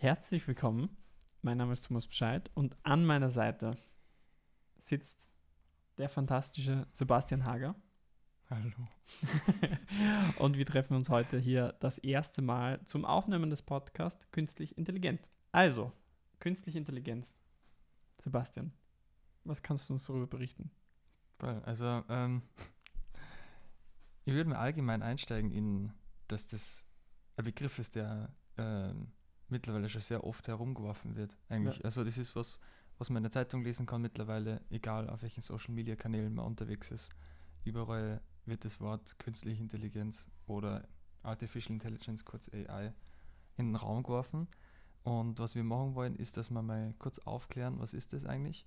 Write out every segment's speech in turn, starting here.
Herzlich willkommen. Mein Name ist Thomas Bescheid und an meiner Seite sitzt der fantastische Sebastian Hager. Hallo. und wir treffen uns heute hier das erste Mal zum Aufnehmen des Podcasts Künstlich Intelligent. Also, Künstliche Intelligenz. Sebastian, was kannst du uns darüber berichten? Also, ähm, ich würde mal allgemein einsteigen in, dass das ein Begriff ist, der ähm, mittlerweile schon sehr oft herumgeworfen wird. Eigentlich. Ja. Also das ist was, was man in der Zeitung lesen kann mittlerweile, egal auf welchen Social Media Kanälen man unterwegs ist. Überall wird das Wort künstliche Intelligenz oder Artificial Intelligence, kurz AI, in den Raum geworfen. Und was wir machen wollen, ist, dass wir mal kurz aufklären, was ist das eigentlich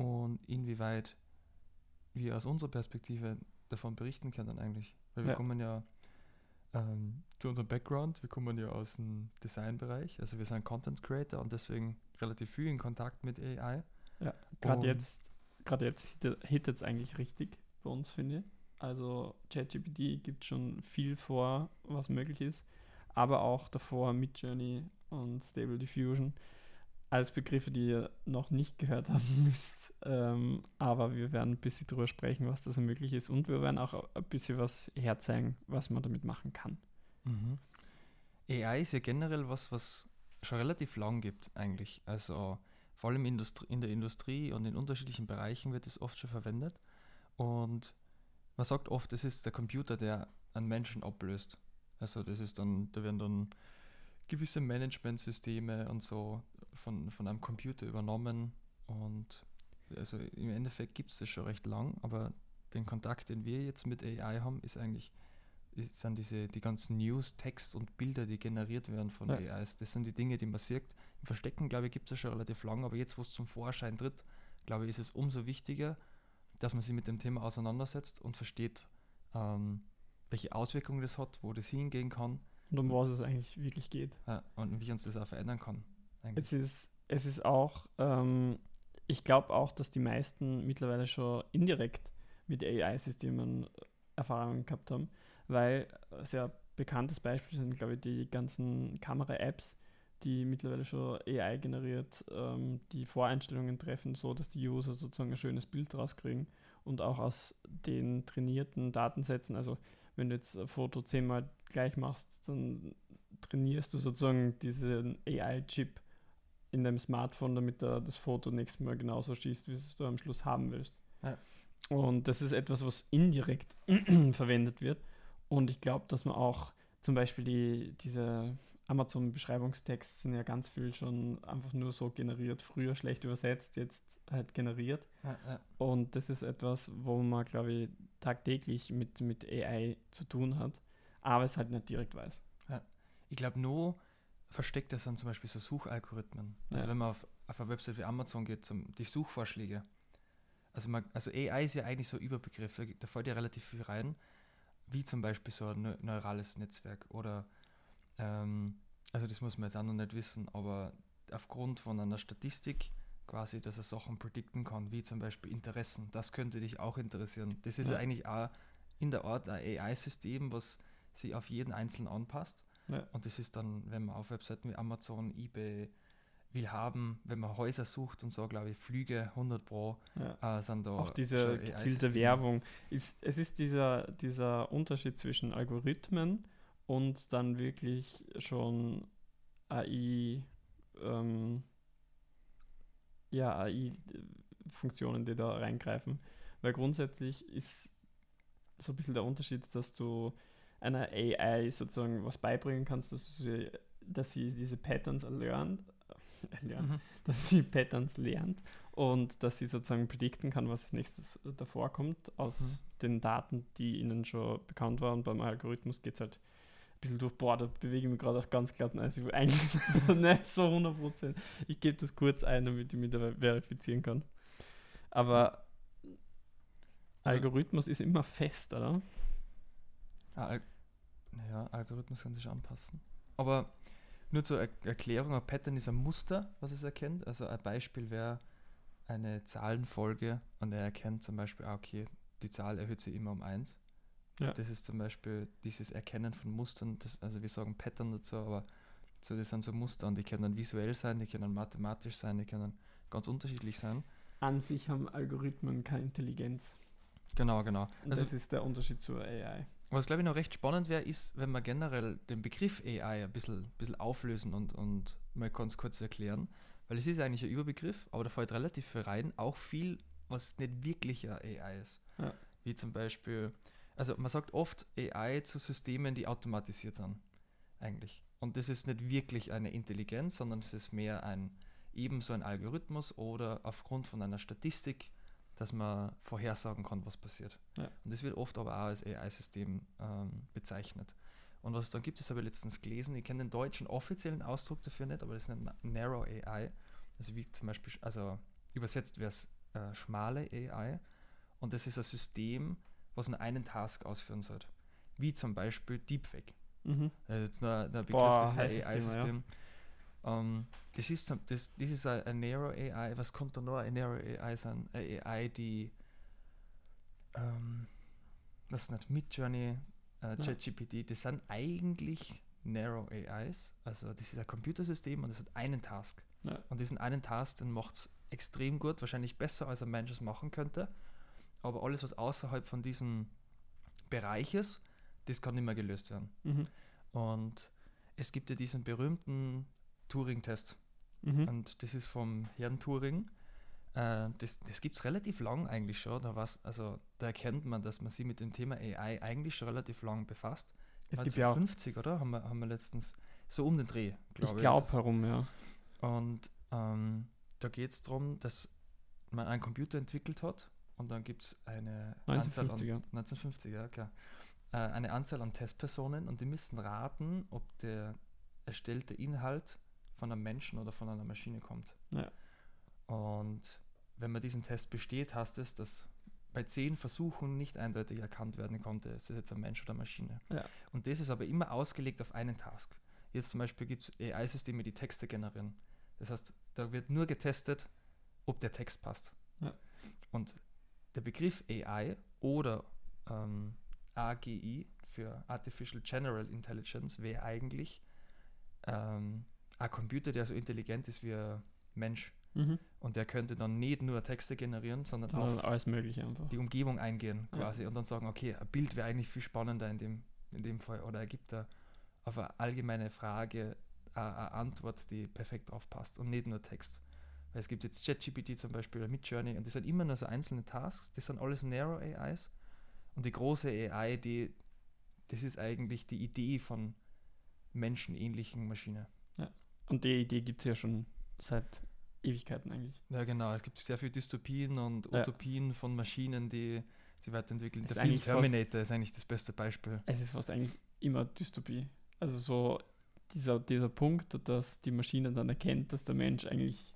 und inwieweit wir aus unserer Perspektive davon berichten können eigentlich. Weil wir ja. kommen ja ähm, zu unserem Background, wir kommen ja aus dem Designbereich, also wir sind Content Creator und deswegen relativ viel in Kontakt mit AI. Ja, gerade jetzt, gerade jetzt hittet es eigentlich richtig bei uns, finde ich. Also ChatGPT gibt schon viel vor, was möglich ist, aber auch davor Midjourney und Stable Diffusion als Begriffe, die noch nicht gehört haben müsst. Ähm, aber wir werden ein bisschen darüber sprechen, was da so möglich ist. Und wir werden auch ein bisschen was herzeigen, was man damit machen kann. Mhm. AI ist ja generell was, was schon relativ lang gibt eigentlich. Also vor allem in der Industrie und in unterschiedlichen Bereichen wird es oft schon verwendet. Und man sagt oft, es ist der Computer, der einen Menschen ablöst. Also das ist dann, da werden dann gewisse Managementsysteme und so von, von einem Computer übernommen. Und also im Endeffekt gibt es das schon recht lang, aber den Kontakt, den wir jetzt mit AI haben, ist eigentlich sind diese die ganzen News, Text und Bilder, die generiert werden von ja. AIs. Das sind die Dinge, die man sieht. Im Verstecken, glaube ich, gibt es ja schon relativ lang, aber jetzt, wo es zum Vorschein tritt, glaube ich, ist es umso wichtiger, dass man sich mit dem Thema auseinandersetzt und versteht, ähm, welche Auswirkungen das hat, wo das hingehen kann und um was es eigentlich wirklich geht. Ja, und wie uns das auch verändern kann. Es ist, es ist auch, ähm, ich glaube auch, dass die meisten mittlerweile schon indirekt mit AI-Systemen Erfahrungen gehabt haben, weil sehr bekanntes Beispiel sind, glaube ich, die ganzen Kamera-Apps, die mittlerweile schon AI generiert ähm, die Voreinstellungen treffen, so dass die User sozusagen ein schönes Bild rauskriegen und auch aus den trainierten Datensätzen, also wenn du jetzt ein Foto zehnmal gleich machst, dann trainierst du sozusagen diesen AI-Chip in deinem Smartphone, damit er das Foto nächstes Mal genauso schießt, wie es du am Schluss haben willst. Ja. Und das ist etwas, was indirekt verwendet wird. Und ich glaube, dass man auch zum Beispiel die, diese Amazon-Beschreibungstext sind ja ganz viel schon einfach nur so generiert, früher schlecht übersetzt, jetzt halt generiert. Ja, ja. Und das ist etwas, wo man, glaube ich, tagtäglich mit, mit AI zu tun hat, aber es halt nicht direkt weiß. Ja. Ich glaube, nur versteckt das sind zum Beispiel so Suchalgorithmen. Also wenn man auf, auf eine Website wie Amazon geht, zum, die Suchvorschläge. Also, man, also AI ist ja eigentlich so ein Überbegriff, da, da fällt ja relativ viel rein, wie zum Beispiel so ein neurales Netzwerk oder ähm, also das muss man jetzt auch noch nicht wissen, aber aufgrund von einer Statistik quasi, dass er Sachen predikten kann, wie zum Beispiel Interessen, das könnte dich auch interessieren. Das ist ja. eigentlich auch in der Art ein AI-System, was sich auf jeden Einzelnen anpasst. Ja. Und das ist dann, wenn man auf Webseiten wie Amazon, eBay will haben, wenn man Häuser sucht und so, glaube ich, Flüge 100 Pro ja. äh, sind da. Auch diese gezielte Werbung. Ist, es ist dieser, dieser Unterschied zwischen Algorithmen und dann wirklich schon AI, ähm, ja, AI-Funktionen, die da reingreifen. Weil grundsätzlich ist so ein bisschen der Unterschied, dass du einer AI sozusagen was beibringen kannst, dass sie, dass sie diese Patterns lernt, äh, lernt mhm. dass sie Patterns lernt und dass sie sozusagen predikten kann, was als nächstes davor kommt aus mhm. den Daten, die ihnen schon bekannt waren. Beim Algorithmus geht es halt bisschen durch, boah, da bewege ich mich gerade auf ganz glatten Eis. Will eigentlich nicht so 100%. Ich gebe das kurz ein, damit ich mich da verifizieren kann. Aber also, Algorithmus ist immer fest, oder? Al ja, Algorithmus kann sich anpassen. Aber nur zur er Erklärung, ein Pattern ist ein Muster, was es erkennt. Also ein Beispiel wäre eine Zahlenfolge und er erkennt zum Beispiel, ah, okay, die Zahl erhöht sich immer um 1. Ja. Das ist zum Beispiel dieses Erkennen von Mustern, das, also wir sagen Pattern dazu, aber So, das sind so Muster und die können dann visuell sein, die können mathematisch sein, die können ganz unterschiedlich sein. An sich haben Algorithmen keine Intelligenz. Genau, genau. Also das ist der Unterschied zur AI. Was glaube ich noch recht spannend wäre, ist, wenn wir generell den Begriff AI ein bisschen, bisschen auflösen und, und mal ganz kurz erklären. Weil es ist eigentlich ein Überbegriff, aber da fällt relativ viel rein, auch viel, was nicht wirklich eine AI ist. Ja. Wie zum Beispiel, also man sagt oft AI zu Systemen, die automatisiert sind, eigentlich. Und das ist nicht wirklich eine Intelligenz, sondern es ist mehr ein ebenso ein Algorithmus oder aufgrund von einer Statistik, dass man vorhersagen kann, was passiert. Ja. Und das wird oft aber auch als AI-System ähm, bezeichnet. Und was es dann gibt, das habe ich letztens gelesen. Ich kenne den deutschen offiziellen Ausdruck dafür nicht, aber das nennt man Narrow AI. Also wie zum Beispiel, also übersetzt wäre es äh, schmale AI. Und das ist ein System, was nur einen Task ausführen soll. Wie zum Beispiel Deepfake. Mhm. Das ist jetzt nur der Begriff, Boah, das ist ein Thema, ja. Ähm, das ist, das, das ist ein, ein Narrow AI. Was kommt da noch? Ein Narrow AI sein? Eine AI, die ähm, was ist nicht, Midjourney, äh, ChatGPT, das sind eigentlich Narrow AIs. Also das ist ein Computersystem und es hat einen Task. Ja. Und diesen einen Task, den macht es extrem gut, wahrscheinlich besser, als ein Mensch es machen könnte. Aber alles, was außerhalb von diesem Bereich ist, das kann nicht mehr gelöst werden. Mhm. Und es gibt ja diesen berühmten Turing-Test. Mhm. Und das ist vom Herrn Turing. Äh, das das gibt es relativ lang eigentlich schon. Da, also, da erkennt man, dass man sich mit dem Thema AI eigentlich schon relativ lang befasst. Es gibt ja auch, 50, oder? Haben wir, haben wir letztens so um den Dreh, ich glaube ich. glaube herum, ja. Und ähm, da geht es darum, dass man einen Computer entwickelt hat und dann gibt es eine Anzahl 1950er. an 1950, ja klar. Äh, eine Anzahl an Testpersonen und die müssen raten, ob der erstellte Inhalt von einem Menschen oder von einer Maschine kommt. Ja. Und wenn man diesen Test besteht, heißt es, dass bei zehn Versuchen nicht eindeutig erkannt werden konnte, ist es jetzt ein Mensch oder Maschine. Ja. Und das ist aber immer ausgelegt auf einen Task. Jetzt zum Beispiel gibt es AI-Systeme, die Texte generieren. Das heißt, da wird nur getestet, ob der Text passt. Ja. Und der Begriff AI oder ähm, AGI für Artificial General Intelligence wäre eigentlich ähm, ein Computer, der so intelligent ist wie ein Mensch. Mhm. Und der könnte dann nicht nur Texte generieren, sondern auf alles Mögliche einfach. die Umgebung eingehen Ja. quasi und dann sagen, okay, ein Bild wäre eigentlich viel spannender in dem, in dem Fall oder er gibt da auf eine allgemeine Frage eine, eine Antwort, die perfekt drauf passt und nicht nur Text. Weil es gibt jetzt ChatGPT zum Beispiel oder Midjourney und das sind immer nur so einzelne Tasks, das sind alles Narrow AIs und die große AI, die, das ist eigentlich die Idee von menschenähnlichen Maschinen. Und die Idee gibt es ja schon seit Ewigkeiten eigentlich. Ja, genau. Es gibt sehr viele Dystopien und Ja. Utopien von Maschinen, die sich weiterentwickeln. Der Film Terminator ist eigentlich das beste Beispiel. Es ist fast eigentlich immer Dystopie. Also so dieser, dieser Punkt, dass die Maschine dann erkennt, dass der Mensch eigentlich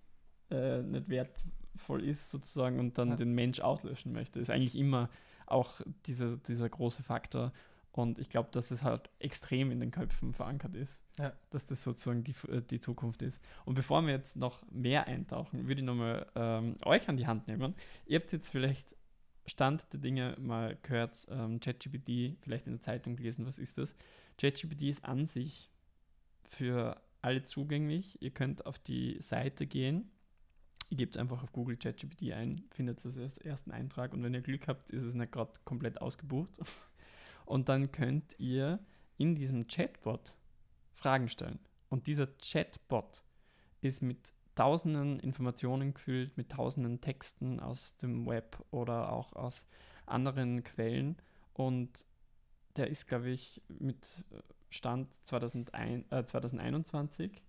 äh, nicht wertvoll ist sozusagen und dann Ja. den Mensch auslöschen möchte, ist eigentlich immer auch dieser, dieser große Faktor. Und ich glaube, dass es halt extrem in den Köpfen verankert ist, Ja. dass das sozusagen die, äh, die Zukunft ist. Und bevor wir jetzt noch mehr eintauchen, würde ich nochmal ähm, euch an die Hand nehmen. Ihr habt jetzt vielleicht Stand der Dinge mal gehört, ähm, ChatGPT, vielleicht in der Zeitung gelesen, was ist das? ChatGPT ist an sich für alle zugänglich. Ihr könnt auf die Seite gehen. Ihr gebt einfach auf Google ChatGPT ein, findet das als ersten Eintrag und wenn ihr Glück habt, ist es nicht gerade komplett ausgebucht. Und dann könnt ihr in diesem Chatbot Fragen stellen. Und dieser Chatbot ist mit tausenden Informationen gefüllt, mit tausenden Texten aus dem Web oder auch aus anderen Quellen. Und der ist, glaube ich, mit Stand 2001, äh, 2021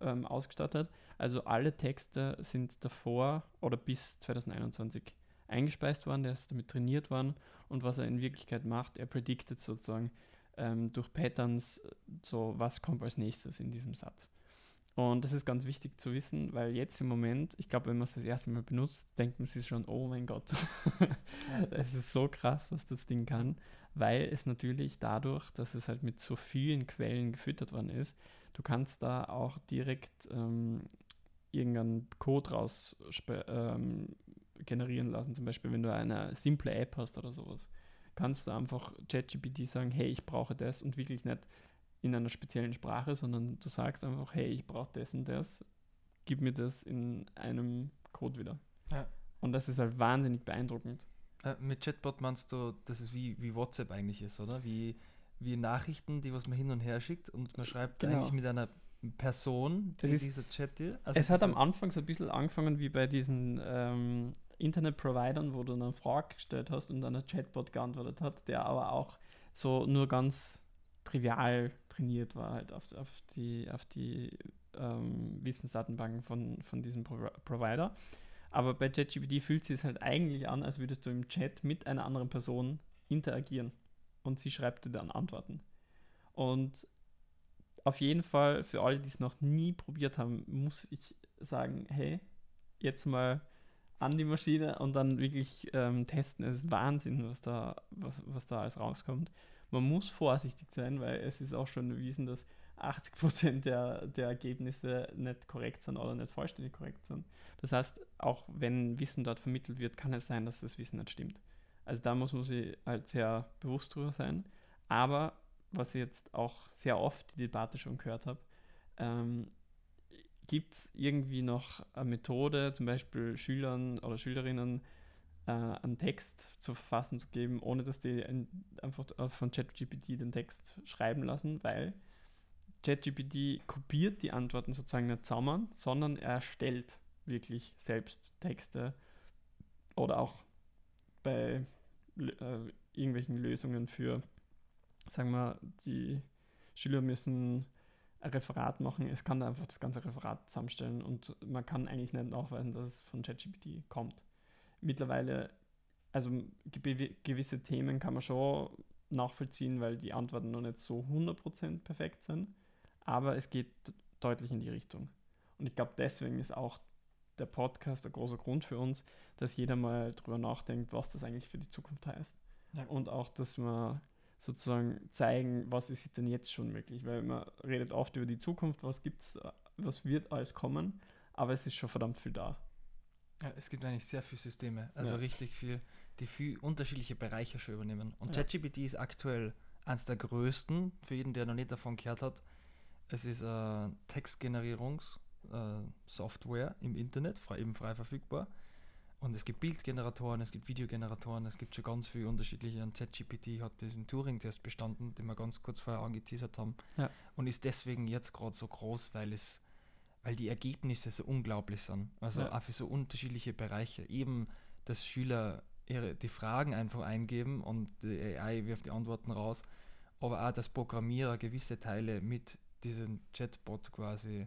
ähm, ausgestattet. Also alle Texte sind davor oder bis 2021 eingespeist worden, der ist damit trainiert worden. Und was er in Wirklichkeit macht, er prediktet sozusagen ähm, durch Patterns äh, so, was kommt als nächstes in diesem Satz. Und das ist ganz wichtig zu wissen, weil jetzt im Moment, ich glaube, wenn man es das erste Mal benutzt, denkt man sich schon, oh mein Gott, es ist so krass, was das Ding kann, weil es natürlich dadurch, dass es halt mit so vielen Quellen gefüttert worden ist, du kannst da auch direkt ähm, irgendeinen Code raus ähm, generieren lassen, zum Beispiel wenn du eine simple App hast oder sowas, kannst du einfach ChatGPT sagen, hey, ich brauche das und wirklich nicht in einer speziellen Sprache, sondern du sagst einfach, hey, ich brauche das und das, gib mir das in einem Code wieder. Ja. Und das ist halt wahnsinnig beeindruckend. Äh, mit Chatbot meinst du, dass es wie, wie WhatsApp eigentlich ist, oder? Wie, wie Nachrichten, die was man hin und her schickt und man schreibt Genau. eigentlich mit einer Person, die Das ist- dieser Chat dir. Also es hat am Anfang so ein bisschen angefangen wie bei diesen ähm, Internet-Providern, wo du eine Frage gestellt hast und dann ein Chatbot geantwortet hat, der aber auch so nur ganz trivial trainiert war, halt auf, auf die, auf die ähm, Wissensdatenbanken von, von diesem Pro Provider. Aber bei ChatGPT fühlt sich es halt eigentlich an, als würdest du im Chat mit einer anderen Person interagieren und sie schreibt dir dann Antworten. Und auf jeden Fall, für alle, die es noch nie probiert haben, muss ich sagen, hey, jetzt mal an die Maschine und dann wirklich ähm, testen. Es ist Wahnsinn, was da, was, was da alles rauskommt. Man muss vorsichtig sein, weil es ist auch schon erwiesen, dass 80% der, der Ergebnisse nicht korrekt sind oder nicht vollständig korrekt sind. Das heißt, auch wenn Wissen dort vermittelt wird, kann es sein, dass das Wissen nicht stimmt. Also da muss man sich halt sehr bewusst drüber sein. Aber was ich jetzt auch sehr oft die Debatte schon gehört habe, ähm, gibt es irgendwie noch eine Methode, zum Beispiel Schülern oder Schülerinnen äh, einen Text zu verfassen zu geben, ohne dass die ein, einfach äh, von ChatGPT den Text schreiben lassen, weil ChatGPT kopiert die Antworten sozusagen nicht zusammen, sondern er erstellt wirklich selbst Texte oder auch bei äh, irgendwelchen Lösungen für, sagen wir, die Schüler müssen ein Referat machen. Es kann da einfach das ganze Referat zusammenstellen und man kann eigentlich nicht nachweisen, dass es von ChatGPT kommt. Mittlerweile, also gewi- gewisse Themen kann man schon nachvollziehen, weil die Antworten noch nicht so 100% perfekt sind, aber es geht deutlich in die Richtung. Und ich glaube, deswegen ist auch der Podcast ein großer Grund für uns, dass jeder mal drüber nachdenkt, was das eigentlich für die Zukunft heißt. Ja. Und auch, dass wir sozusagen zeigen, was ist denn jetzt schon möglich, weil man redet oft über die Zukunft, was gibt's, äh, was wird alles kommen, aber es ist schon verdammt viel da. Ja, es gibt eigentlich sehr viele Systeme, also Ja. richtig viel, die viel unterschiedliche Bereiche schon übernehmen. Und Ja. ChatGPT ist aktuell eines der größten, für jeden, der noch nicht davon gehört hat. Es ist eine Textgenerierungs-Software im Internet, frei, eben frei verfügbar. Und es gibt Bildgeneratoren, es gibt Videogeneratoren, es gibt schon ganz viele unterschiedliche. Und ChatGPT hat diesen Turing-Test bestanden, den wir ganz kurz vorher angeteasert haben. Ja. Und ist deswegen jetzt gerade so groß, weil es weil die Ergebnisse so unglaublich sind. Also Ja. auch für so unterschiedliche Bereiche. Eben, dass Schüler ihre, die Fragen einfach eingeben und die AI wirft die Antworten raus. Aber auch, dass Programmierer gewisse Teile mit diesem Chatbot quasi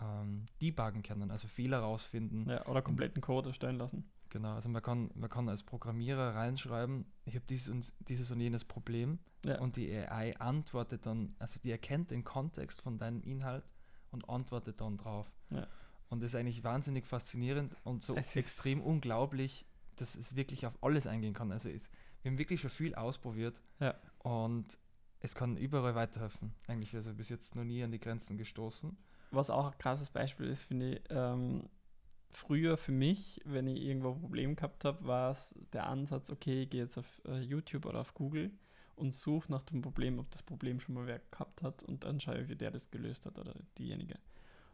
ähm, debuggen können, also Fehler rausfinden. Ja, oder kompletten Code erstellen lassen. Genau, also man kann, man kann als Programmierer reinschreiben, ich habe dieses und, dieses und jenes Problem Ja. und die AI antwortet dann, also die erkennt den Kontext von deinem Inhalt und antwortet dann drauf. Ja. Und das ist eigentlich wahnsinnig faszinierend und so Es ist- extrem unglaublich, dass es wirklich auf alles eingehen kann. Also es, wir haben wirklich schon viel ausprobiert Ja. und es kann überall weiterhelfen. Eigentlich also bis jetzt noch nie an die Grenzen gestoßen. Was auch ein krasses Beispiel ist, finde ich, ähm, früher für mich, wenn ich irgendwo ein Problem gehabt habe, war es der Ansatz, okay, ich gehe jetzt auf äh, YouTube oder auf Google und suche nach dem Problem, ob das Problem schon mal wer gehabt hat und dann schaue ich, wie der das gelöst hat oder diejenige.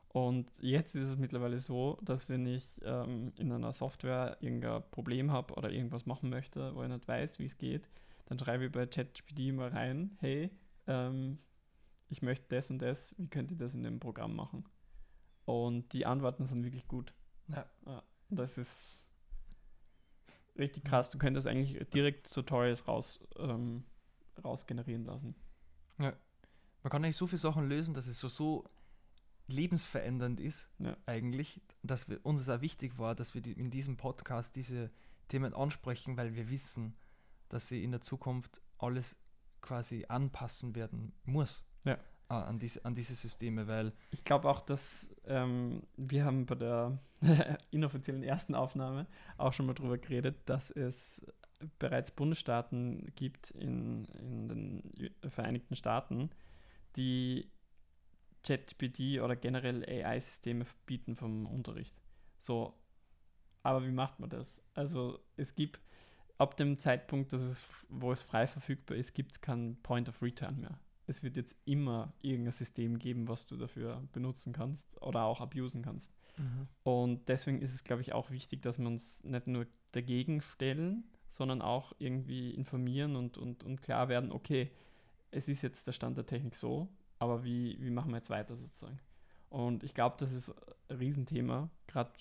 Und jetzt ist es mittlerweile so, dass wenn ich ähm, in einer Software irgendein Problem habe oder irgendwas machen möchte, wo ich nicht weiß, wie es geht, dann schreibe ich bei ChatGPT mal rein, hey, ähm, ich möchte das und das, wie könnt ihr das in dem Programm machen? Und die Antworten sind wirklich gut. Ja. Und das ist richtig krass. Du könntest eigentlich direkt Tutorials raus, ähm, raus generieren lassen. Man kann eigentlich so viele Sachen lösen, dass es so, so lebensverändernd ist, Ja. eigentlich, dass wir, uns es auch wichtig war, dass wir die, in diesem Podcast diese Themen ansprechen, weil wir wissen, dass sie in der Zukunft alles quasi anpassen werden muss Ja. äh, an, diese, an diese Systeme, weil Ich glaube auch, dass ähm, wir haben bei der inoffiziellen ersten Aufnahme auch schon mal drüber geredet, dass es bereits Bundesstaaten gibt in, in den Vereinigten Staaten, die ChatGPT oder generell AI-Systeme verbieten vom Unterricht. So, aber wie macht man das? Also es gibt ab dem Zeitpunkt, dass es, wo es frei verfügbar ist, gibt es keinen Point of Return mehr. Es wird jetzt immer irgendein System geben, was du dafür benutzen kannst oder auch abusen kannst. Mhm. Und deswegen ist es, glaube ich, auch wichtig, dass wir uns nicht nur dagegen stellen, sondern auch irgendwie informieren und, und, und klar werden, okay, es ist jetzt der Stand der Technik so, aber wie, wie machen wir jetzt weiter sozusagen? Und ich glaube, das ist ein Riesenthema, gerade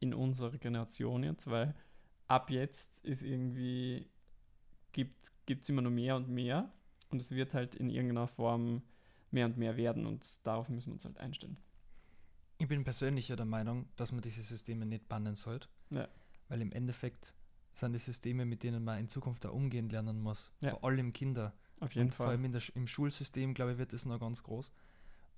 in unserer Generation jetzt, weil ab jetzt ist irgendwie, gibt es immer nur mehr und mehr und es wird halt in irgendeiner Form mehr und mehr werden und darauf müssen wir uns halt einstellen. Ich bin persönlich ja der Meinung, dass man diese Systeme nicht bannen sollte, Ja. weil im Endeffekt sind die Systeme, mit denen man in Zukunft auch umgehen lernen muss. Ja. Vor allem Kinder. Auf jeden und Vor Fall. allem in der, im Schulsystem, glaube ich, wird das noch ganz groß.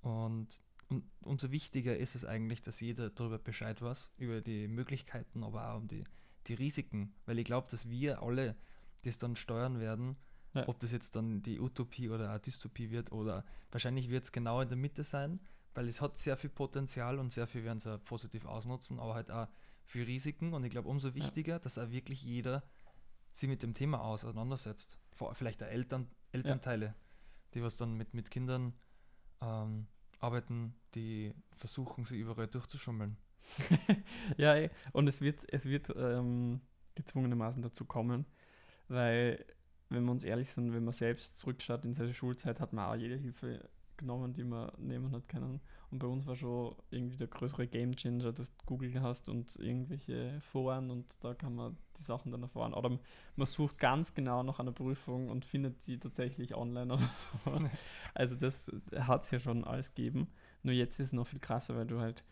Und, und umso wichtiger ist es eigentlich, dass jeder darüber Bescheid weiß, über die Möglichkeiten, aber auch um die, die Risiken. Weil ich glaube, dass wir alle das dann steuern werden, Ja. ob das jetzt dann die Utopie oder eine Dystopie wird oder wahrscheinlich wird es genau in der Mitte sein, weil es hat sehr viel Potenzial und sehr viel werden sie auch positiv ausnutzen, aber halt auch für Risiken. Und ich glaube, umso wichtiger, dass auch wirklich jeder sich mit dem Thema auseinandersetzt. Vielleicht auch Eltern, Elternteile, die was dann mit, mit Kindern ähm, arbeiten, die versuchen, sie überall durchzuschummeln. ja, eh. und es wird, es wird ähm, gezwungenermaßen dazu kommen, weil, wenn wir uns ehrlich sind, wenn man selbst zurückschaut in seine Schulzeit, hat man auch jede Hilfe genommen, die man nehmen hat können. Und bei uns war schon irgendwie der größere Gamechanger, dass du Google hast und irgendwelche Foren und da kann man die Sachen dann erfahren. Oder man sucht ganz genau nach einer Prüfung und findet die tatsächlich online oder sowas. Also das hat es ja schon alles gegeben. Nur jetzt ist es noch viel krasser, weil du halt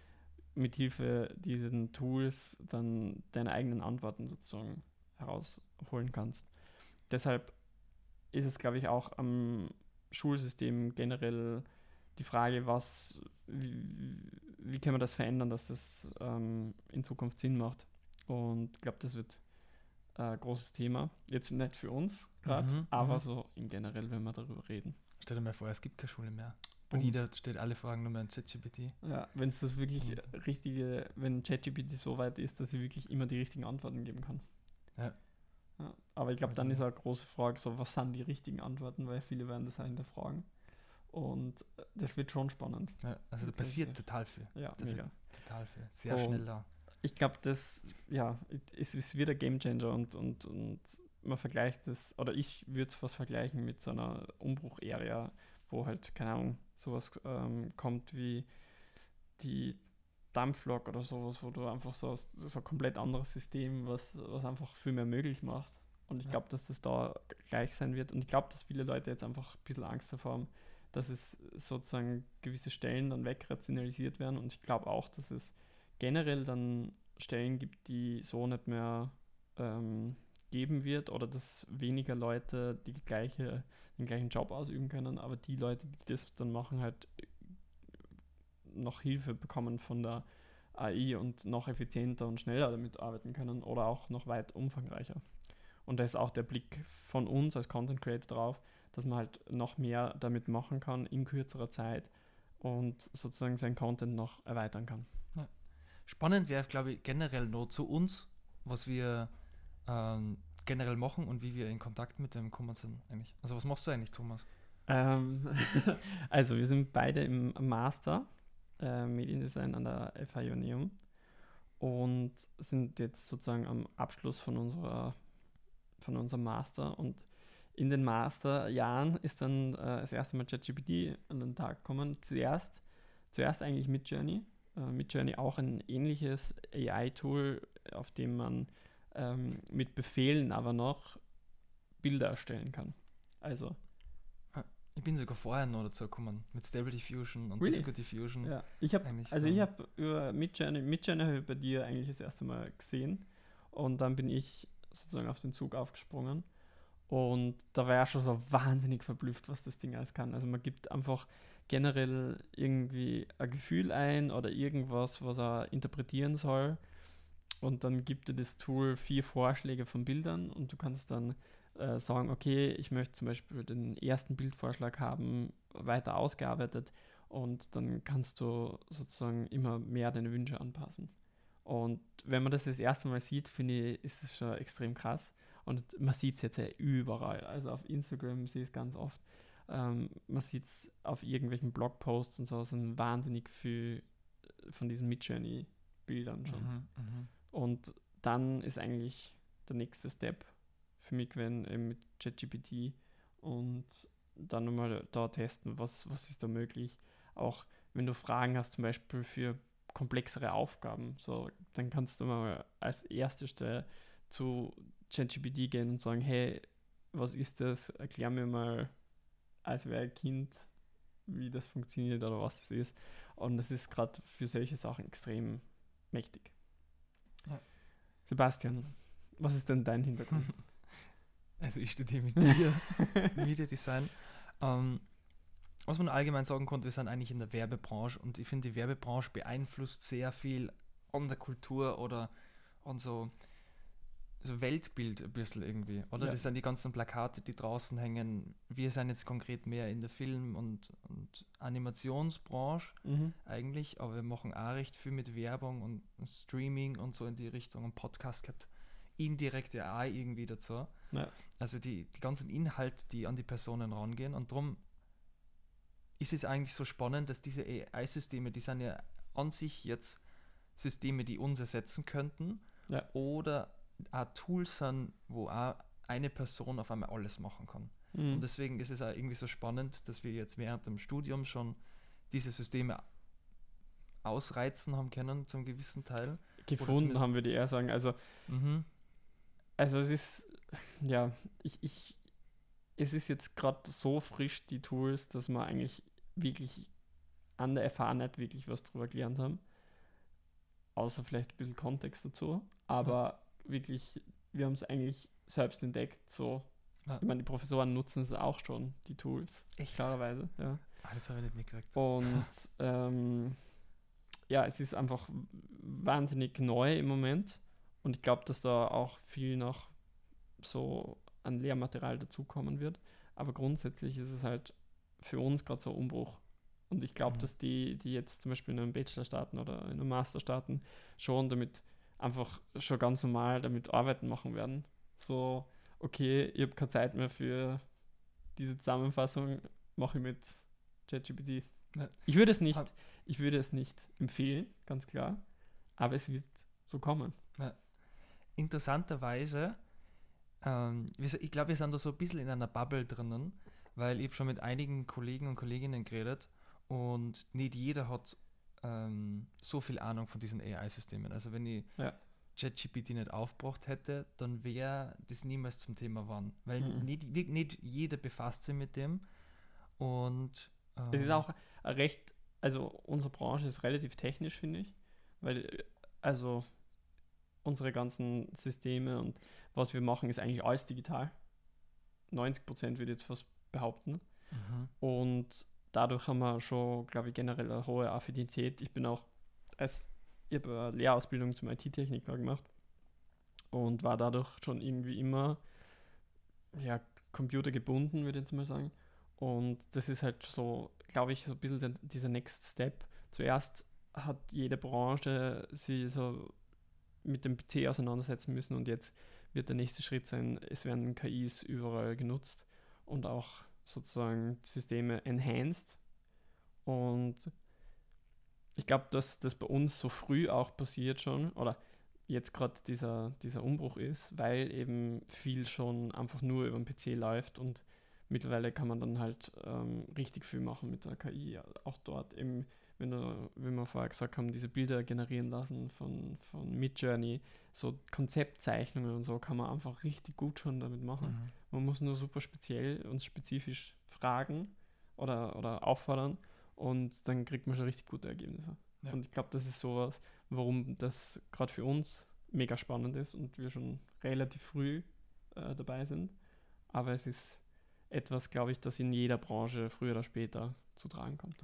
mit Hilfe diesen Tools dann deine eigenen Antworten sozusagen herausholen kannst. Deshalb ist es, glaube ich, auch am Schulsystem generell die Frage, was, wie, wie kann man das verändern, dass das ähm, in Zukunft Sinn macht. Und ich glaube, das wird ein großes Thema. Jetzt nicht für uns gerade, Mhm, aber mhm. so in generell, wenn wir darüber reden. Stell dir mal vor, es gibt keine Schule mehr. Und jeder stellt alle Fragen nur mehr in ChatGPT. Ja, wenn es das wirklich Mhm. richtige, wenn ChatGPT so weit ist, dass sie wirklich immer die richtigen Antworten geben kann. Ja. Ja, aber ich glaube, dann ist auch eine große Frage, so was sind die richtigen Antworten, weil viele werden das auch hinterfragen. Und äh, das wird schon spannend. Ja, also da passiert ist- total viel. Ja, Dafür- mega. Total viel. Sehr schnell da. Ich glaube, das, ja, es ist wieder Game Changer und, und, und man vergleicht es, oder ich würde es fast vergleichen mit so einer Umbruch-Area, wo halt, keine Ahnung, sowas ähm, kommt wie die Dampflok oder sowas, wo du einfach so, so ein komplett anderes System, was, was einfach viel mehr möglich macht. Und ich Ja. glaube, dass das da gleich sein wird. Und ich glaube, dass viele Leute jetzt einfach ein bisschen Angst davor haben, dass es sozusagen gewisse Stellen dann wegrationalisiert werden. Und ich glaube auch, dass es generell dann Stellen gibt, die so nicht mehr ähm, geben wird oder dass weniger Leute die gleiche, den gleichen Job ausüben können, aber die Leute, die das dann machen, halt noch Hilfe bekommen von der AI und noch effizienter und schneller damit arbeiten können oder auch noch weit umfangreicher. Und da ist auch der Blick von uns als Content Creator drauf, dass man halt noch mehr damit machen kann in kürzerer Zeit und sozusagen seinen Content noch erweitern kann. Spannend wäre, glaube ich, generell noch zu uns, was wir ähm, generell machen und wie wir in Kontakt mit dem kommen sind eigentlich. Also was machst du eigentlich, Thomas? Ähm, also wir sind beide im Master äh, Mediendesign an der FH Ioneum und sind jetzt sozusagen am Abschluss von unserer von unserem Master und in den Masterjahren ist dann äh, das erste Mal ChatGPT an den Tag gekommen. Zuerst, zuerst eigentlich Midjourney. Äh, Midjourney auch ein ähnliches AI-Tool, auf dem man ähm, mit Befehlen aber noch Bilder erstellen kann. Also Ich bin sogar vorher noch dazu gekommen, mit Stable Diffusion und Really? Disco Diffusion. Ja, ich habe also so. ich habe über Midjourney, Midjourney habe ich bei dir eigentlich das erste Mal gesehen und dann bin ich sozusagen auf den Zug aufgesprungen und da war ja schon so wahnsinnig verblüfft, was das Ding alles kann. Also man gibt einfach generell irgendwie ein Gefühl ein oder irgendwas, was er interpretieren soll und dann gibt dir das Tool vier Vorschläge von Bildern und du kannst dann äh, sagen, okay, ich möchte zum Beispiel den ersten Bildvorschlag haben, weiter ausgearbeitet und dann kannst du sozusagen immer mehr deine Wünsche anpassen. Und wenn man das das erste Mal sieht, finde ich, ist es schon extrem krass. Und man sieht es jetzt ja überall. Also auf Instagram sehe ich es ganz oft. ähm, man sieht es auf irgendwelchen Blogposts und so, sind wahnsinnig viel von diesen Midjourney-Bildern schon. Mhm, mhm. Und dann ist eigentlich der nächste Step für mich, wenn eben mit ChatGPT und dann nochmal da testen, was, was ist da möglich. Auch wenn du Fragen hast, zum Beispiel für komplexere Aufgaben, so, dann kannst du mal als erste Stelle zu ChatGPT gehen und sagen, hey, was ist das? Erklär mir mal, als wäre ein Kind, wie das funktioniert oder was es ist. Und das ist gerade für solche Sachen extrem mächtig. Ja. Sebastian, was ist denn dein Hintergrund? Also ich studiere mit dir Mediadesign. Ähm, was man allgemein sagen konnte, wir sind eigentlich in der Werbebranche und ich finde, die Werbebranche beeinflusst sehr viel an der Kultur oder an so, so Weltbild ein bisschen irgendwie. Oder Ja. das sind die ganzen Plakate, die draußen hängen. Wir sind jetzt konkret mehr in der Film- und, und Animationsbranche mhm. eigentlich, aber wir machen auch recht viel mit Werbung und Streaming und so in die Richtung. Und Podcast gehört indirekt ja auch irgendwie dazu. Ja. Also die, die ganzen Inhalte, die an die Personen rangehen. Und darum ist es eigentlich so spannend, dass diese AI-Systeme, die sind ja an sich jetzt Systeme, die uns ersetzen könnten. Ja. Oder auch Tools sind, wo auch eine Person auf einmal alles machen kann. Mhm. Und deswegen ist es auch irgendwie so spannend, dass wir jetzt während dem Studium schon diese Systeme ausreizen haben können zum gewissen Teil. Gefunden haben wir die eher sagen. Also, Mhm. Also es ist, ja, ich, ich, es ist jetzt gerade so frisch, die Tools, dass wir eigentlich wirklich an der FH nicht wirklich was drüber gelernt haben. Außer vielleicht ein bisschen Kontext dazu. Aber wirklich, wir haben es eigentlich selbst entdeckt. So, Ja. ich meine, die Professoren nutzen es auch schon, die Tools, Echt? klarerweise. Ja. Ah, das habe ich nicht mitgekriegt. Und ähm, ja, es ist einfach wahnsinnig neu im Moment. Und ich glaube, dass da auch viel noch so an Lehrmaterial dazukommen wird. Aber grundsätzlich ist es halt für uns gerade so ein Umbruch. Und ich glaube, Mhm. dass die, die jetzt zum Beispiel in einem Bachelor starten oder in einem Master starten, schon damit einfach schon ganz normal damit Arbeiten machen werden. So, okay, ich habe keine Zeit mehr für diese Zusammenfassung, mache ich mit ChatGPT. Ja. Ich würde es nicht, ich würde es nicht empfehlen, ganz klar. Aber es wird so kommen. Interessanterweise, ähm, ich glaube, wir sind da so ein bisschen in einer Bubble drinnen, weil ich schon mit einigen Kollegen und Kolleginnen geredet und nicht jeder hat ähm, so viel Ahnung von diesen AI-Systemen. Also wenn ich Ja. ChatGPT nicht aufgebracht hätte, dann wäre das niemals zum Thema geworden. Weil Mhm. nicht, nicht jeder befasst sich mit dem. Und Es ist ähm, auch recht, also unsere Branche ist relativ technisch, finde ich. Weil, äh, also unsere ganzen Systeme und was wir machen, ist eigentlich alles digital. 90 Prozent würde ich jetzt fast behaupten. Mhm. Und dadurch haben wir schon, glaube ich, generell eine hohe Affinität. Ich bin auch, als ich habe eine Lehrausbildung zum IT-Techniker gemacht und war dadurch schon irgendwie immer ja, computergebunden, würde ich jetzt mal sagen. Und das ist halt so, glaube ich, so ein bisschen der, dieser Next Step. Zuerst hat jede Branche sie so mit dem PC auseinandersetzen müssen und jetzt wird der nächste Schritt sein, es werden KIs überall genutzt und auch sozusagen Systeme enhanced. Und ich glaube, dass das bei uns so früh auch passiert schon, oder jetzt gerade dieser, dieser Umbruch ist, weil eben viel schon einfach nur über den PC läuft und mittlerweile kann man dann halt ähm, richtig viel machen mit der KI. Auch dort eben, wenn, du, wie wir vorher gesagt haben, diese Bilder generieren lassen von, von Midjourney, so Konzeptzeichnungen und so kann man einfach richtig gut schon damit machen. Mhm. Man muss nur super speziell und spezifisch fragen oder, oder auffordern und dann kriegt man schon richtig gute Ergebnisse. Ja. Und ich glaube, das ist sowas, warum das gerade für uns mega spannend ist und wir schon relativ früh äh, dabei sind. Aber es ist etwas, glaube ich, das in jeder Branche früher oder später zu tragen kommt.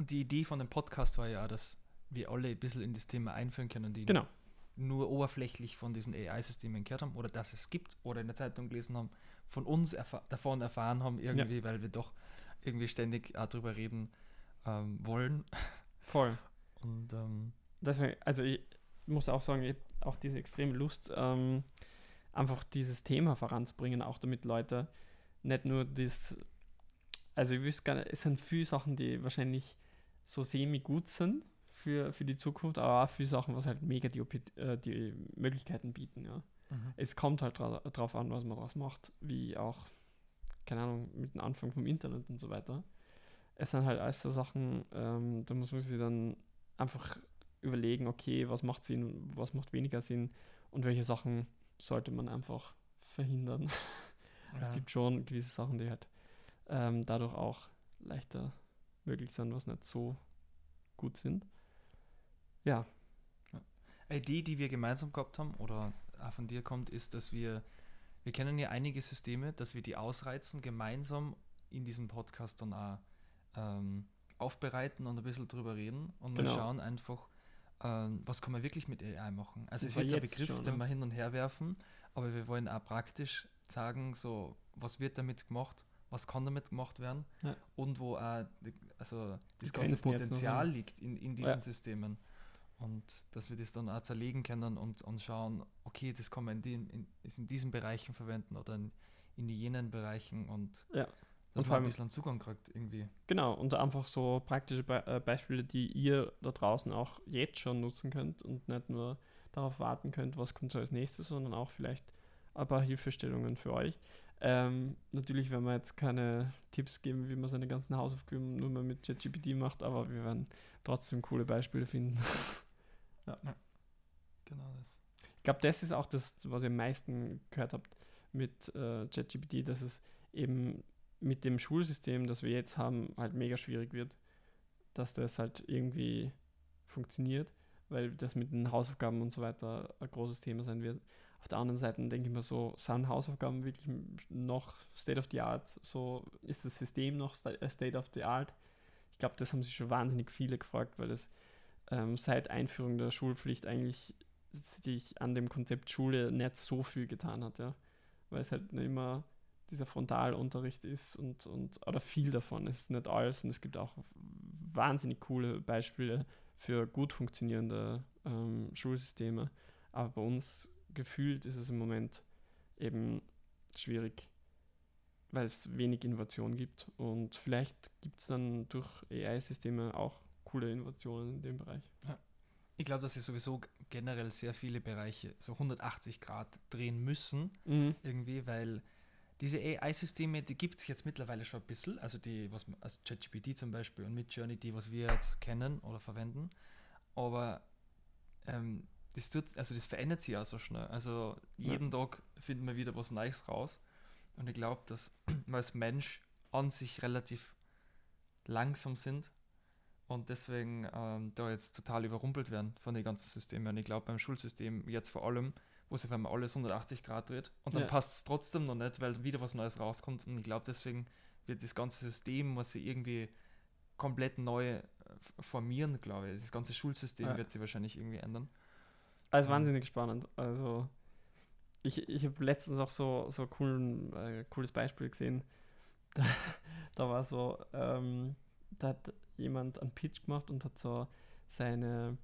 Und die Idee von dem Podcast war ja, dass wir alle ein bisschen in das Thema einführen können, die Genau. nur oberflächlich von diesen AI-Systemen gehört haben oder dass es gibt oder in der Zeitung gelesen haben, von uns erfa davon erfahren haben irgendwie, weil wir doch irgendwie ständig auch drüber reden ähm, wollen. Voll. Und ähm, Deswegen, also ich muss auch sagen, ich auch diese extreme Lust, ähm, einfach dieses Thema voranzubringen, auch damit Leute nicht nur das also ich wüsste gar nicht, es sind viele Sachen, die wahrscheinlich so semi-gut sind für, für die Zukunft, aber auch viele Sachen, was halt mega die, äh, die Möglichkeiten bieten, ja. Mhm. Es kommt halt dra drauf an, was man daraus macht, wie auch, keine Ahnung, mit dem Anfang vom Internet und so weiter. Es sind halt alles so Sachen, ähm, da muss man sich dann einfach überlegen, okay, was macht Sinn, was macht weniger Sinn und welche Sachen sollte man einfach verhindern. Ja. Es gibt schon gewisse Sachen, die halt ähm, dadurch auch leichter möglich sind, was nicht so gut sind. Ja. Eine Idee, die wir gemeinsam gehabt haben oder auch von dir kommt, ist, dass wir, wir kennen ja einige Systeme, dass wir die ausreizen, gemeinsam in diesem Podcast dann auch ähm, aufbereiten und ein bisschen drüber reden und genau. mal schauen einfach, ähm, was kann man wirklich mit AI machen. Also es ist jetzt ein Begriff, schon, den ne? wir hin und her werfen, aber wir wollen auch praktisch sagen, so was wird damit gemacht, was kann damit gemacht werden ja. und wo auch also das ganze Potenzial liegt in, in diesen ja. Systemen. Und dass wir das dann auch zerlegen können und, und schauen, okay, das kann man in, den, in, in diesen Bereichen verwenden oder in, in jenen Bereichen und ja. dass und man ein bisschen Zugang kriegt irgendwie. Genau, und einfach so praktische Be äh, Beispiele, die ihr da draußen auch jetzt schon nutzen könnt und nicht nur darauf warten könnt, was kommt so als nächstes, sondern auch vielleicht ein paar Hilfestellungen für euch. Ähm, natürlich werden wir jetzt keine Tipps geben, wie man seine ganzen Hausaufgaben nur mal mit ChatGPT macht, aber wir werden trotzdem coole Beispiele finden. ja. ja. Genau das. Ich glaube, das ist auch das, was ihr am meisten gehört habt mit äh, ChatGPT, dass es eben mit dem Schulsystem, das wir jetzt haben, halt mega schwierig wird, dass das halt irgendwie funktioniert, weil das mit den Hausaufgaben und so weiter ein großes Thema sein wird. Auf der anderen Seite denke ich mir so, sind Hausaufgaben wirklich noch State of the Art? So ist das System noch äh, State of the Art? Ich glaube, das haben sich schon wahnsinnig viele gefragt, weil das ähm, seit Einführung der Schulpflicht eigentlich sich an dem Konzept Schule nicht so viel getan hat, ja. Weil es halt immer dieser Frontalunterricht ist und, und oder viel davon. Es ist nicht alles und es gibt auch wahnsinnig coole Beispiele für gut funktionierende ähm, Schulsysteme. Aber bei uns gefühlt ist es im Moment eben schwierig, weil es wenig Innovation gibt. Und vielleicht gibt es dann durch AI-Systeme auch coole Innovationen in dem Bereich. Ja. Ich glaube, dass sie sowieso generell sehr viele Bereiche so 180 Grad drehen müssen, mhm. irgendwie, weil diese AI-Systeme, die gibt es jetzt mittlerweile schon ein bisschen, also die, was also ChatGPT zum Beispiel und Midjourney, die, was wir jetzt kennen oder verwenden, aber ähm, das tut, also das verändert sich auch so schnell. Also jeden ja. Tag finden wir wieder was Neues raus. Und ich glaube, dass wir als Mensch an sich relativ langsam sind und deswegen ähm, da jetzt total überrumpelt werden von den ganzen Systemen. Und ich glaube, beim Schulsystem jetzt vor allem, wo sich auf einmal alles 180 Grad dreht und dann ja. passt es trotzdem noch nicht, weil wieder was Neues rauskommt. Und ich glaube, deswegen wird das ganze System, muss sich irgendwie komplett neu äh, formieren, glaube ich. Das ganze Schulsystem ja. wird sich wahrscheinlich irgendwie ändern. Also mhm. wahnsinnig spannend. Also ich, ich habe letztens auch so, so coolen, äh, cooles Beispiel gesehen. Da, da war so, ähm, da hat jemand einen Pitch gemacht und hat so seine,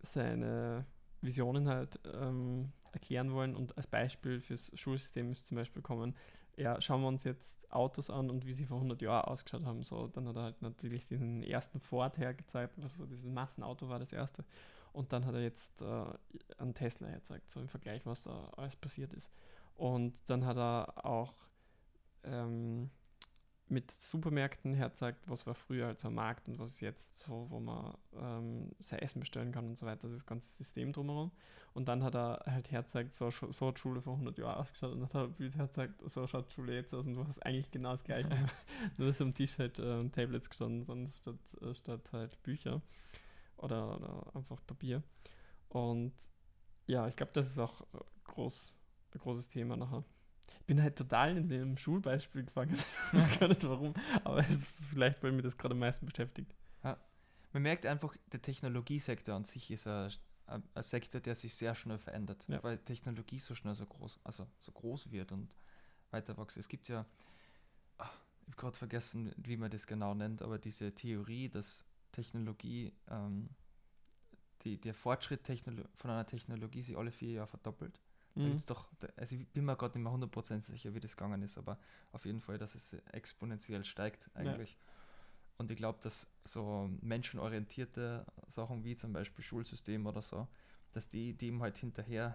seine Visionen halt ähm, erklären wollen und als Beispiel fürs Schulsystem ist zum Beispiel kommen, ja, schauen wir uns jetzt Autos an und wie sie vor 100 Jahren ausgeschaut haben. So, dann hat er halt natürlich diesen ersten Ford hergezeigt, was so dieses Massenauto war das erste. Und dann hat er jetzt äh, einen Tesla hergezeigt, so im Vergleich, was da alles passiert ist. Und dann hat er auch ähm, mit Supermärkten herzeigt, was war früher als am Markt und was ist jetzt so, wo man ähm, sein Essen bestellen kann und so weiter, das ganze System drumherum. Und dann hat er halt herzeigt, so, so hat Schule vor 100 Jahren ausgeschaut und dann hat er ein Bild herzeigt, so schaut Schule jetzt aus und du hast eigentlich genau das gleiche. Nur dass am Tisch halt äh, Tablets gestanden sind, statt, äh, statt halt Bücher oder, oder einfach Papier. Und ja, ich glaube, das ist auch groß, ein großes Thema nachher. Ich bin halt total in dem Schulbeispiel gefangen. ich weiß gar nicht warum, aber es vielleicht, weil mir das gerade am meisten beschäftigt. Ja. Man merkt einfach, der Technologiesektor an sich ist ein, ein, Sektor, der sich sehr schnell verändert, ja. weil Technologie so schnell so groß, also so groß wird und weiter wächst. Es gibt ja, ach, ich habe gerade vergessen, wie man das genau nennt, aber diese Theorie, dass Technologie, ähm, die, der Fortschritt Technolo von einer Technologie sich alle vier Jahre verdoppelt. Da Mhm. gibt's doch, also ich bin mir gerade nicht mehr 100% sicher, wie das gegangen ist, aber auf jeden Fall, dass es exponentiell steigt eigentlich. Und ich glaube, dass so menschenorientierte Sachen wie zum Beispiel Schulsystem oder so, dass die dem halt hinterher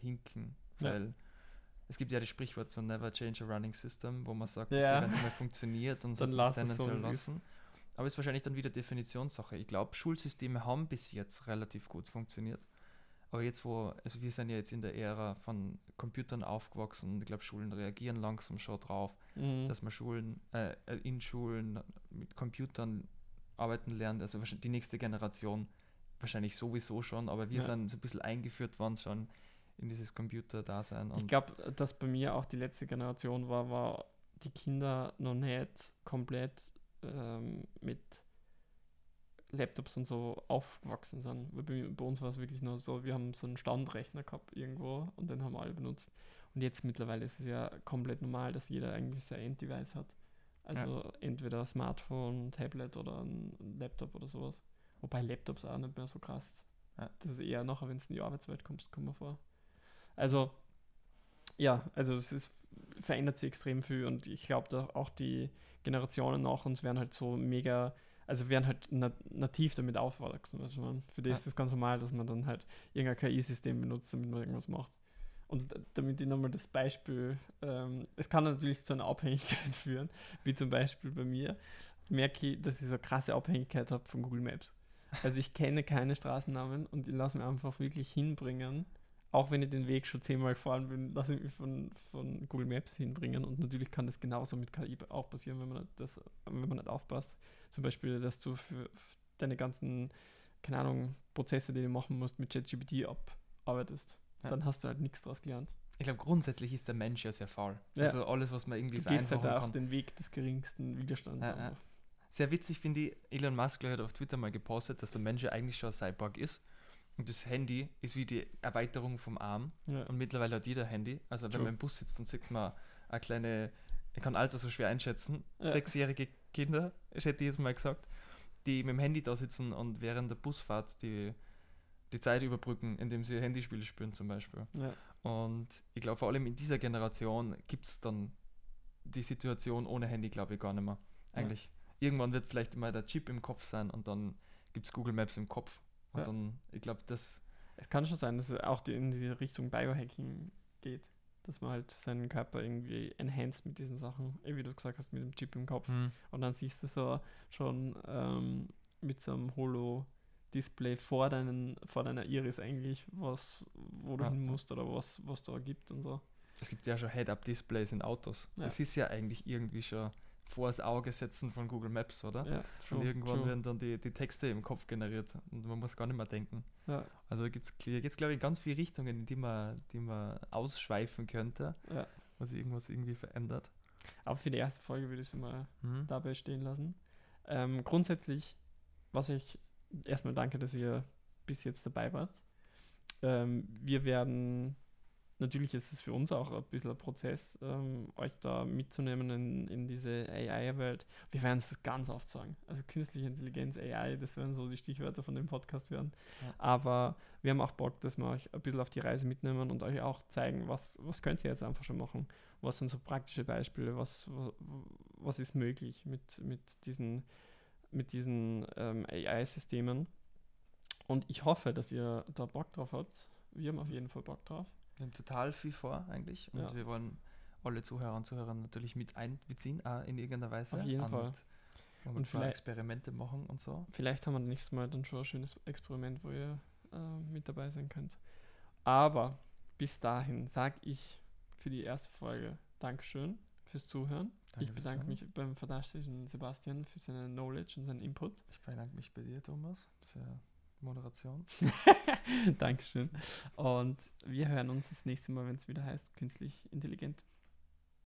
hinken, Ja. weil es gibt ja das Sprichwort so never change a running system, wo man sagt, Ja. okay, wenn es mal funktioniert, dann Dann lass es so, es ist. Aber ist wahrscheinlich dann wieder Definitionssache. Ich glaube, Schulsysteme haben bis jetzt relativ gut funktioniert. Aber jetzt, wo, also wir sind ja jetzt in der Ära von Computern aufgewachsen und ich glaube, Schulen reagieren langsam schon drauf, Mhm. dass man Schulen, äh, äh, in Schulen mit Computern arbeiten lernt. Also wahrscheinlich die nächste Generation wahrscheinlich sowieso schon, aber wir Ja. sind so ein bisschen eingeführt worden schon in dieses Computer-Dasein. Ich glaube, dass bei mir auch die letzte Generation war, war die Kinder noch nicht komplett ähm, mit Laptops und so aufgewachsen sind. Weil bei, bei uns war es wirklich nur so, wir haben so einen Standrechner gehabt irgendwo und den haben alle benutzt. Und jetzt mittlerweile ist es ja komplett normal, dass jeder eigentlich sein Enddevice hat. Also entweder Smartphone, Tablet oder ein Laptop oder sowas. Wobei Laptops auch nicht mehr so krass ist. Ja. Das ist eher nachher, wenn du in die Arbeitswelt kommst, kommt man vor. Also, ja, also es ist, verändert sich extrem viel und ich glaube, auch die Generationen nach uns werden halt so mega, also werden halt na nativ damit aufwachsen. Also man, für die ist das ganz normal, dass man dann halt irgendein KI-System benutzt, damit man irgendwas macht. Und damit ich nochmal das Beispiel, ähm, es kann natürlich zu einer Abhängigkeit führen, wie zum Beispiel bei mir, merke ich, dass ich so eine krasse Abhängigkeit habe von Google Maps. Also ich kenne keine Straßennamen und ich lasse mich einfach wirklich hinbringen, auch wenn ich den Weg schon zehnmal gefahren bin, lasse ich mich von, von Google Maps hinbringen und natürlich kann das genauso mit KI auch passieren, wenn man nicht, das, wenn man nicht aufpasst. Zum Beispiel, dass du für deine ganzen, keine Ahnung, Prozesse, die du machen musst, mit ChatGPT abarbeitest. Ja. Dann hast du halt nichts draus gelernt. ich glaube, grundsätzlich ist der Mensch ja sehr faul. Ja. Also alles, was man irgendwie Du gehst halt auch kann. den Weg des geringsten Widerstands. Ja. Sehr witzig finde ich, Elon Musk hat auf Twitter mal gepostet, dass der Mensch ja eigentlich schon ein Cyborg ist. Und das Handy ist wie die Erweiterung vom Arm. Ja. Und mittlerweile hat jeder Handy. Also wenn True. man im Bus sitzt, dann sieht man eine kleine, ich kann Alter so schwer einschätzen, Ja. sechsjährige Kinder, ich hätte jetzt mal gesagt, die mit dem Handy da sitzen und während der Busfahrt die, die Zeit überbrücken, indem sie Handyspiele spielen zum Beispiel. Ja. Und ich glaube, vor allem in dieser Generation gibt es dann die Situation ohne Handy, glaube ich, gar nicht mehr. Eigentlich. Irgendwann wird vielleicht mal der Chip im Kopf sein und dann gibt es Google Maps im Kopf. Und Ja. dann, ich glaube, das, Es kann schon sein, dass es auch die, in diese Richtung Biohacking geht. Dass man halt seinen Körper irgendwie enhanced mit diesen Sachen, eh, wie du gesagt hast, mit dem Chip im Kopf. Und dann siehst du so schon ähm, mit so einem Holo-Display vor, deinen, vor deiner Iris eigentlich, was, wo du Ja. hin musst oder was, was da gibt und so. es gibt ja schon Head-Up-Displays in Autos. Ja. Das ist ja eigentlich irgendwie schon vor das Auge setzen von Google Maps, oder? Ja, und irgendwann true. werden dann die, die Texte im Kopf generiert und man muss gar nicht mehr denken. Ja, Also gibt es jetzt, glaube ich, ganz viele Richtungen, in die man, die man ausschweifen könnte, ja. was irgendwas irgendwie verändert. Aber für die erste Folge würde ich es mal Mhm. dabei stehen lassen. Ähm, grundsätzlich, was ich erstmal danke, dass ihr bis jetzt dabei wart. Ähm, wir werden, natürlich ist es für uns auch ein bisschen ein Prozess, ähm, euch da mitzunehmen in, in diese AI-Welt. Wir werden es ganz oft sagen. Also künstliche Intelligenz, AI, das werden so die Stichwörter von dem Podcast werden. Ja. Aber wir haben auch Bock, dass wir euch ein bisschen auf die Reise mitnehmen und euch auch zeigen, was, was könnt ihr jetzt einfach schon machen. Was sind so praktische Beispiele, was, was, was ist möglich mit, mit diesen, mit diesen ähm, AI-Systemen. Und ich hoffe, dass ihr da Bock drauf habt. Wir haben auf jeden Fall Bock drauf. Wir haben total viel vor eigentlich und Ja. wir wollen alle Zuhörer und Zuhörer natürlich mit einbeziehen, auch in irgendeiner Weise. Auf jeden und, Fall. Und, Und vielleicht- Experimente machen und so. Vielleicht haben wir nächstes Mal dann schon ein schönes Experiment, wo ihr äh, mit dabei sein könnt. Aber bis dahin sage ich für die erste Folge Dankeschön fürs Zuhören. Danke ich bedanke mich beim fantastischen Sebastian für seine Knowledge und seinen Input. Ich bedanke mich bei dir, Thomas, für Moderation. Dankeschön. Und wir hören uns das nächste Mal, wenn es wieder heißt, künstlich intelligent.